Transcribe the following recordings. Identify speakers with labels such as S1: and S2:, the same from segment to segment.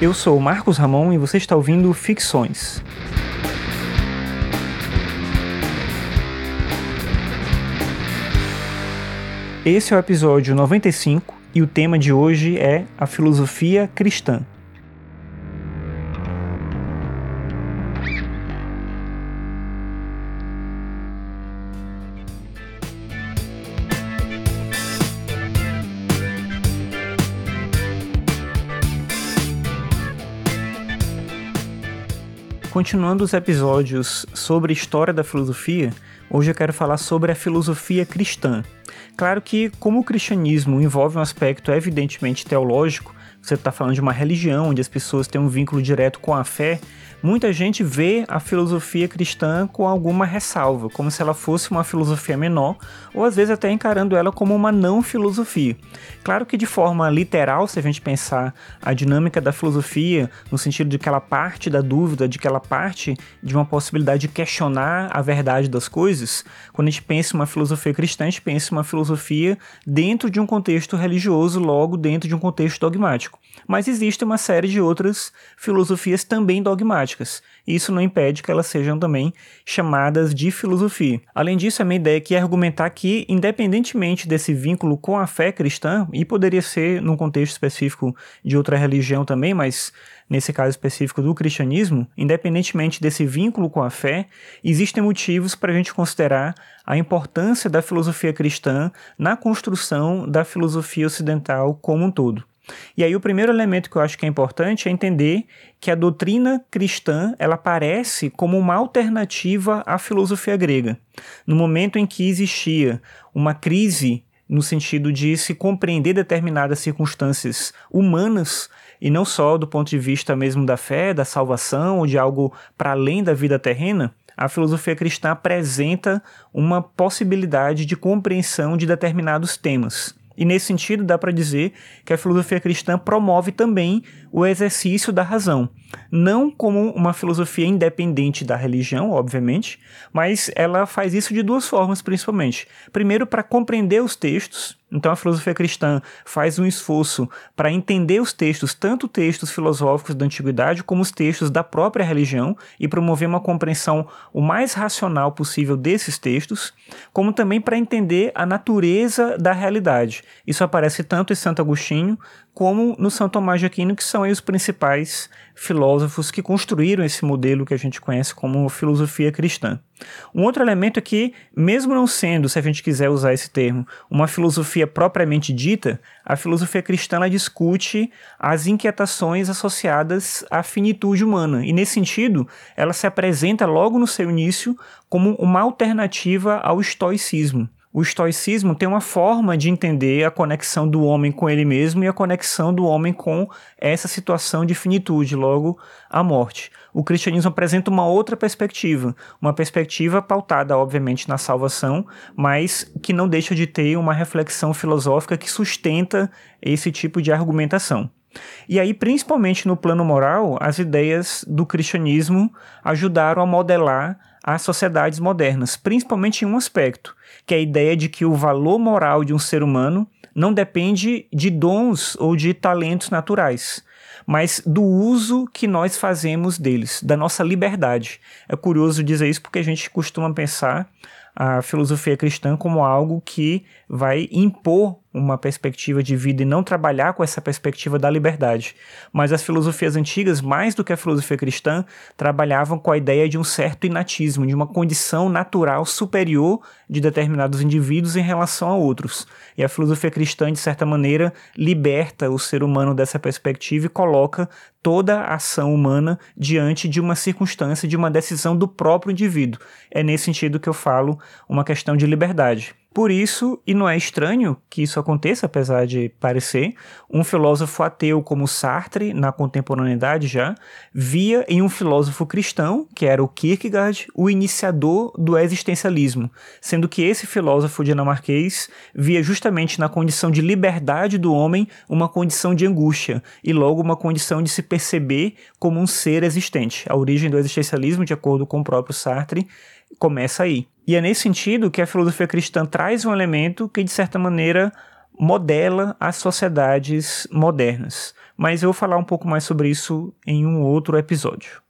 S1: Eu sou Marcos Ramon e você está ouvindo Ficções. Esse é o episódio 95 e o tema de hoje é a filosofia cristã. Continuando os episódios sobre história da filosofia, hoje eu quero falar sobre a filosofia cristã. Claro que, como o cristianismo envolve um aspecto evidentemente teológico, você está falando de uma religião onde as pessoas têm um vínculo direto com a fé, muita gente vê a filosofia cristã com alguma ressalva, como se ela fosse uma filosofia menor, ou às vezes até encarando ela como uma não filosofia. Claro que de forma literal, se a gente pensar a dinâmica da filosofia, no sentido de que ela parte da dúvida, de que ela parte de uma possibilidade de questionar a verdade das coisas, quando a gente pensa em uma filosofia cristã, a gente pensa em uma filosofia dentro de um contexto religioso, logo dentro de um contexto dogmático. Mas existe uma série de outras filosofias também dogmáticas. Isso não impede que elas sejam também chamadas de filosofia. Além disso, a minha ideia aqui é argumentar que, independentemente desse vínculo com a fé cristã, e poderia ser num contexto específico de outra religião também, mas nesse caso específico do cristianismo, independentemente desse vínculo com a fé, existem motivos para a gente considerar a importância da filosofia cristã na construção da filosofia ocidental como um todo. E aí o primeiro elemento que eu acho que é importante é entender que a doutrina cristã ela aparece como uma alternativa à filosofia grega. No momento em que existia uma crise no sentido de se compreender determinadas circunstâncias humanas e não só do ponto de vista mesmo da fé, da salvação ou de algo para além da vida terrena, a filosofia cristã apresenta uma possibilidade de compreensão de determinados temas. E nesse sentido, dá para dizer que a filosofia cristã promove também o exercício da razão. Não como uma filosofia independente da religião, obviamente, mas ela faz isso de duas formas, principalmente. Primeiro, para compreender os textos então a filosofia cristã faz um esforço para entender os textos, tanto textos filosóficos da antiguidade como os textos da própria religião e promover uma compreensão o mais racional possível desses textos, como também para entender a natureza da realidade. Isso aparece tanto em Santo Agostinho como no São Tomás de Aquino, que são os principais filósofos que construíram esse modelo que a gente conhece como filosofia cristã. Um outro elemento é que, mesmo não sendo, se a gente quiser usar esse termo, uma filosofia propriamente dita, a filosofia cristã discute as inquietações associadas à finitude humana. E, nesse sentido, ela se apresenta logo no seu início como uma alternativa ao estoicismo. O estoicismo tem uma forma de entender a conexão do homem com ele mesmo e a conexão do homem com essa situação de finitude, logo a morte. O cristianismo apresenta uma outra perspectiva, uma perspectiva pautada, obviamente, na salvação, mas que não deixa de ter uma reflexão filosófica que sustenta esse tipo de argumentação. E aí, principalmente no plano moral, as ideias do cristianismo ajudaram a modelar as sociedades modernas, principalmente em um aspecto, que é a ideia de que o valor moral de um ser humano não depende de dons ou de talentos naturais, mas do uso que nós fazemos deles, da nossa liberdade. É curioso dizer isso porque a gente costuma pensar a filosofia cristã como algo que vai impor uma perspectiva de vida e não trabalhar com essa perspectiva da liberdade. Mas as filosofias antigas, mais do que a filosofia cristã, trabalhavam com a ideia de um certo inatismo, de uma condição natural superior de determinados indivíduos em relação a outros. E a filosofia cristã, de certa maneira, liberta o ser humano dessa perspectiva e coloca toda a ação humana diante de uma circunstância, de uma decisão do próprio indivíduo. É nesse sentido que eu falo uma questão de liberdade. Por isso, e não é estranho que isso aconteça, apesar de parecer, um filósofo ateu como Sartre, na contemporaneidade já, via em um filósofo cristão, que era o Kierkegaard, o iniciador do existencialismo, sendo que esse filósofo dinamarquês via justamente na condição de liberdade do homem uma condição de angústia e logo uma condição de se perceber como um ser existente. A origem do existencialismo, de acordo com o próprio Sartre, começa aí. E é nesse sentido que a filosofia cristã traz um elemento que, de certa maneira, modela as sociedades modernas. Mas eu vou falar um pouco mais sobre isso em um outro episódio.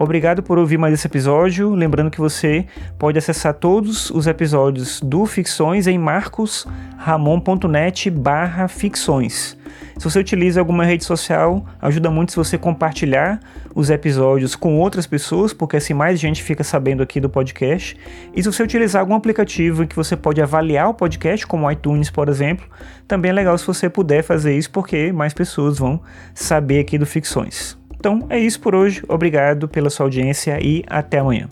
S1: Obrigado por ouvir mais esse episódio. Lembrando que você pode acessar todos os episódios do Ficções em marcosramon.net barra ficções. Se você utiliza alguma rede social, ajuda muito se você compartilhar os episódios com outras pessoas, porque assim mais gente fica sabendo aqui do podcast. E se você utilizar algum aplicativo em que você pode avaliar o podcast, como o iTunes, por exemplo, também é legal se você puder fazer isso, porque mais pessoas vão saber aqui do Ficções. Então é isso por hoje. Obrigado pela sua audiência e até amanhã.